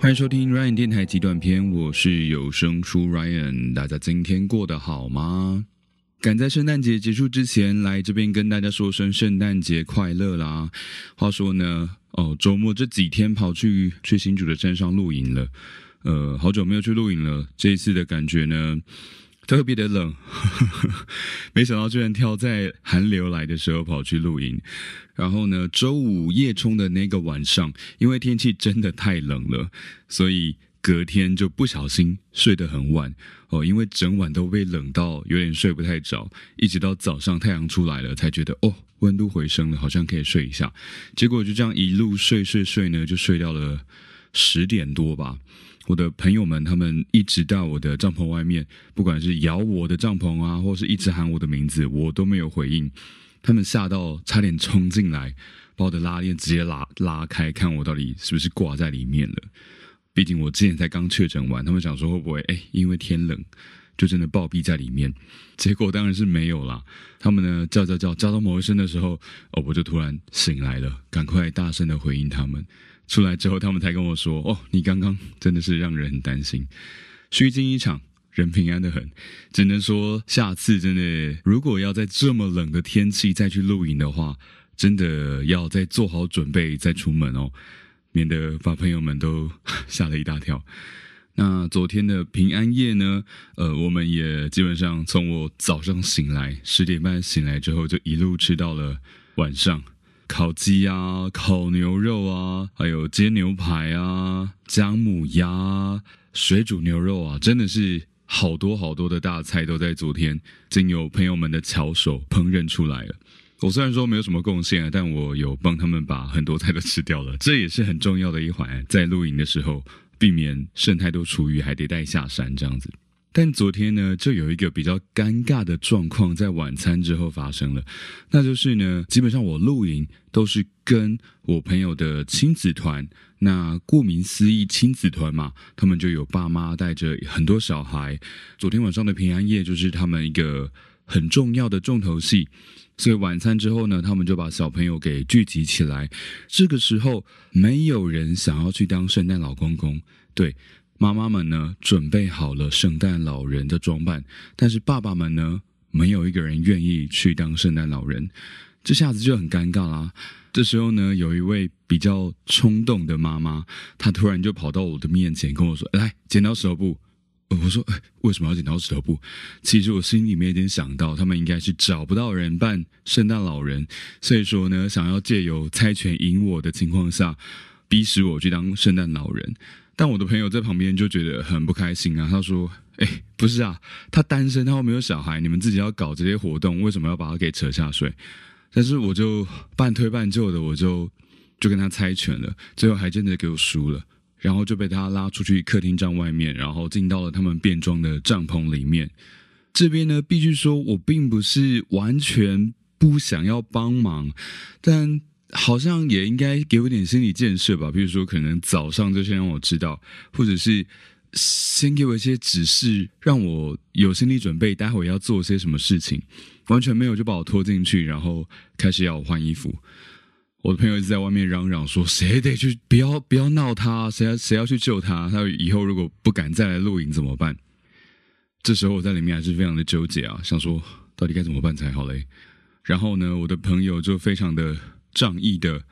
欢迎收听 Ryan 电台极短篇，我是有声书 Ryan。大家今天过得好吗？赶在圣诞节结束之前来这边跟大家说声圣诞节快乐啦！话说呢，哦，周末这几天跑去去新竹的山上露营了，呃，好久没有去露营了。这一次的感觉呢，特别的冷，没想到居然挑在寒流来的时候跑去露营。然后呢，周五夜冲的那个晚上，因为天气真的太冷了，所以。隔天就不小心睡得很晚哦，因为整晚都被冷到有点睡不太着，一直到早上太阳出来了才觉得哦温度回升了，好像可以睡一下。结果就这样一路睡睡睡呢，就睡到了十点多吧。我的朋友们他们一直到我的帐篷外面，不管是摇我的帐篷啊，或是一直喊我的名字，我都没有回应。他们吓到差点冲进来，把我的拉链直接拉拉开，看我到底是不是挂在里面了。毕竟我之前才刚确诊完，他们想说会不会哎，因为天冷就真的暴毙在里面？结果当然是没有啦。他们呢叫叫叫叫到某一声的时候，哦，我就突然醒来了，赶快大声的回应他们。出来之后，他们才跟我说：“哦，你刚刚真的是让人很担心，虚惊一场，人平安的很。只能说下次真的，如果要在这么冷的天气再去露营的话，真的要再做好准备再出门哦。”免得把朋友们都 吓了一大跳。那昨天的平安夜呢？呃，我们也基本上从我早上醒来十点半醒来之后，就一路吃到了晚上，烤鸡啊、烤牛肉啊，还有煎牛排啊、姜母鸭、水煮牛肉啊，真的是好多好多的大菜都在昨天经由朋友们的巧手烹饪出来了。我虽然说没有什么贡献，但我有帮他们把很多菜都吃掉了，这也是很重要的一环。在露营的时候，避免剩太多厨余还得带下山这样子。但昨天呢，就有一个比较尴尬的状况在晚餐之后发生了，那就是呢，基本上我露营都是跟我朋友的亲子团。那顾名思义，亲子团嘛，他们就有爸妈带着很多小孩。昨天晚上的平安夜就是他们一个很重要的重头戏。所以晚餐之后呢，他们就把小朋友给聚集起来。这个时候，没有人想要去当圣诞老公公。对，妈妈们呢准备好了圣诞老人的装扮，但是爸爸们呢，没有一个人愿意去当圣诞老人。这下子就很尴尬啦。这时候呢，有一位比较冲动的妈妈，她突然就跑到我的面前跟我说：“来，剪刀石头布。”我说：“为什么要剪刀石头布？”其实我心里面已经想到，他们应该是找不到人扮圣诞老人，所以说呢，想要借由猜拳赢我的情况下，逼使我去当圣诞老人。但我的朋友在旁边就觉得很不开心啊，他说：“哎，不是啊，他单身，他又没有小孩，你们自己要搞这些活动，为什么要把他给扯下水？”但是我就半推半就的，我就就跟他猜拳了，最后还真的给我输了。然后就被他拉出去客厅帐外面，然后进到了他们变装的帐篷里面。这边呢，必须说我并不是完全不想要帮忙，但好像也应该给我点心理建设吧。比如说，可能早上就先让我知道，或者是先给我一些指示，让我有心理准备，待会要做些什么事情。完全没有就把我拖进去，然后开始要我换衣服。我的朋友一直在外面嚷嚷说：“谁得去？不要不要闹他！谁要谁要去救他？他以后如果不敢再来露营怎么办？”这时候我在里面还是非常的纠结啊，想说到底该怎么办才好嘞。然后呢，我的朋友就非常的仗义的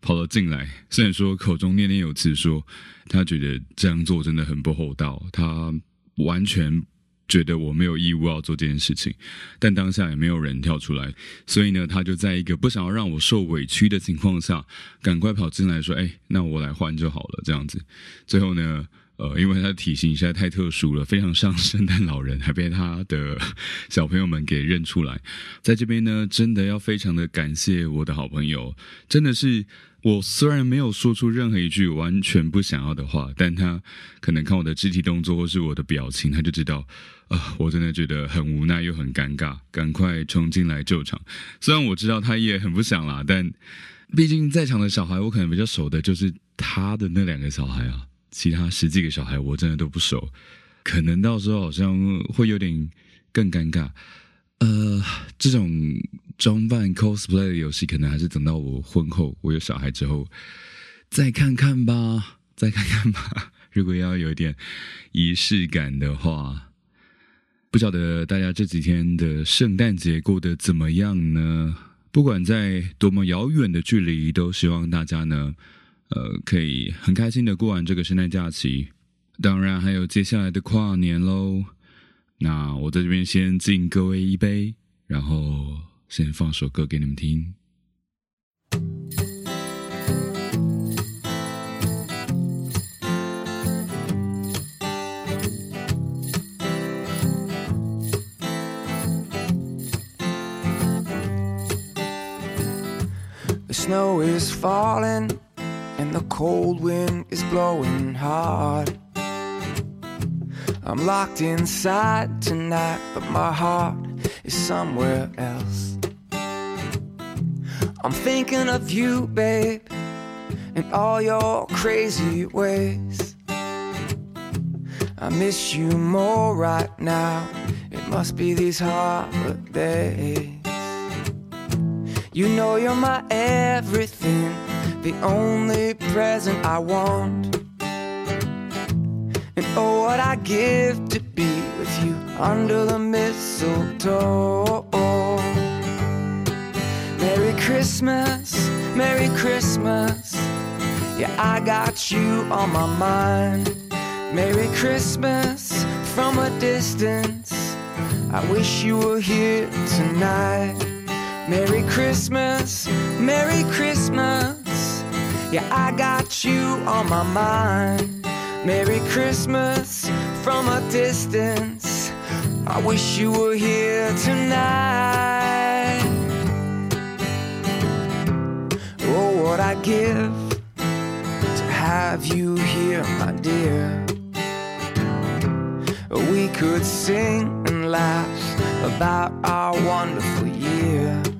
跑了进来，虽然说口中念念有词说他觉得这样做真的很不厚道，他完全。觉得我没有义务要做这件事情，但当下也没有人跳出来，所以呢，他就在一个不想要让我受委屈的情况下，赶快跑进来说：“哎，那我来换就好了。”这样子，最后呢，呃，因为他的体型实在太特殊了，非常像圣诞老人，还被他的小朋友们给认出来。在这边呢，真的要非常的感谢我的好朋友，真的是。我虽然没有说出任何一句完全不想要的话，但他可能看我的肢体动作或是我的表情，他就知道，啊，我真的觉得很无奈又很尴尬，赶快冲进来救场。虽然我知道他也很不想啦，但毕竟在场的小孩，我可能比较熟的就是他的那两个小孩啊，其他十几个小孩我真的都不熟，可能到时候好像会有点更尴尬。呃，这种。装扮 cosplay 的游戏，可能还是等到我婚后，我有小孩之后再看看吧，再看看吧。如果要有点仪式感的话，不晓得大家这几天的圣诞节过得怎么样呢？不管在多么遥远的距离，都希望大家呢，呃，可以很开心的过完这个圣诞假期。当然，还有接下来的跨年喽。那我在这边先敬各位一杯，然后先放首歌给你们听。Snow is falling the cold wind is blowing hard. I'm locked inside tonight, but my heart is somewhere else. I'm thinking of you, babe, and all your crazy ways. I miss you more right now. It must be these holidays. You know you're my everything, the only present I want. And oh, what I give to be with you under the mistletoe. Merry Christmas, Merry Christmas. Yeah, I got you on my mind. Merry Christmas from a distance. I wish you were here tonight. Merry Christmas, Merry Christmas. Yeah, I got you on my mind. Merry Christmas from a distance. I wish you were here tonight. Oh, what I give to have you here, my dear. We could sing and laugh about our wonderful year.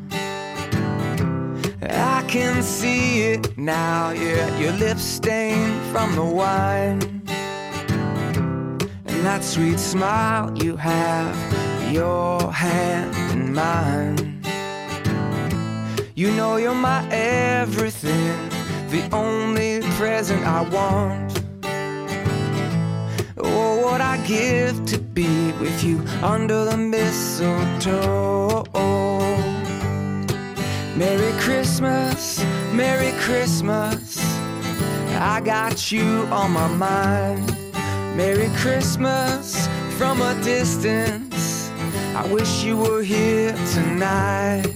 I can see it now, yeah, your lips stained from the wine. And that sweet smile you have, your hand in mine. You know you're my everything, the only present I want. Oh, what I give to be with you under the mistletoe. Merry Christmas, Merry Christmas. I got you on my mind. Merry Christmas from a distance. I wish you were here tonight.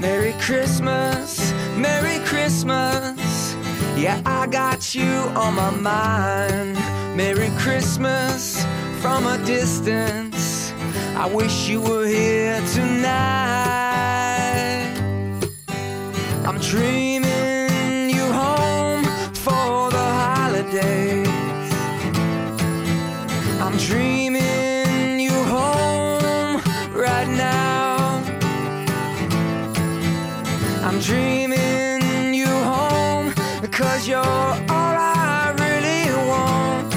Merry Christmas, Merry Christmas. Yeah, I got you on my mind. Merry Christmas from a distance. I wish you were here tonight. Dreaming you home for the holidays. I'm dreaming you home right now. I'm dreaming you home because you're all I really want.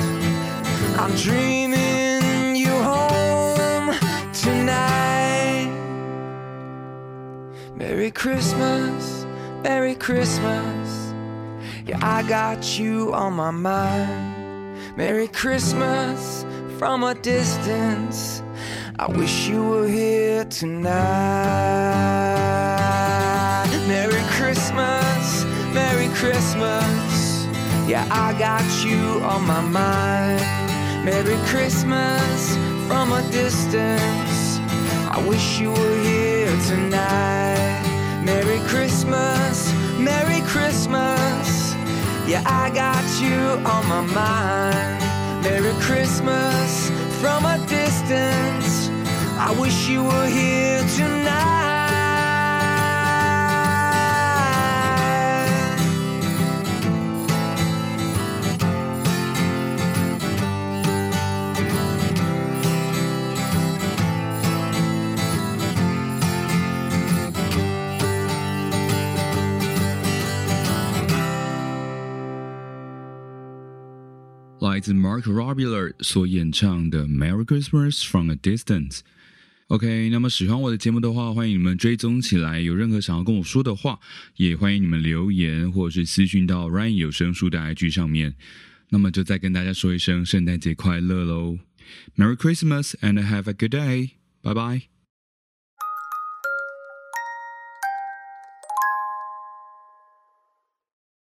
I'm dreaming you home tonight. Merry Christmas, Merry Christmas. Yeah, I got you on my mind. Merry Christmas from a distance. I wish you were here tonight. Merry Christmas, Merry Christmas. Yeah, I got you on my mind. Merry Christmas from a distance. I wish you were here tonight. Merry Christmas, Merry Christmas. Yeah, I got you on my mind. Merry Christmas from a distance. I wish you were here tonight. “来自 Mark Robuler 所演唱的《Merry Christmas from a Distance》。OK，那么喜欢我的节目的话，欢迎你们追踪起来。有任何想要跟我说的话，也欢迎你们留言或者是私讯到 Ryan 有声书的 IG 上面。那么就再跟大家说一声圣诞节快乐喽！Merry Christmas and have a good day！拜拜。